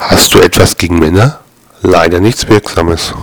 Hast du etwas gegen Männer? Leider nichts Wirksames.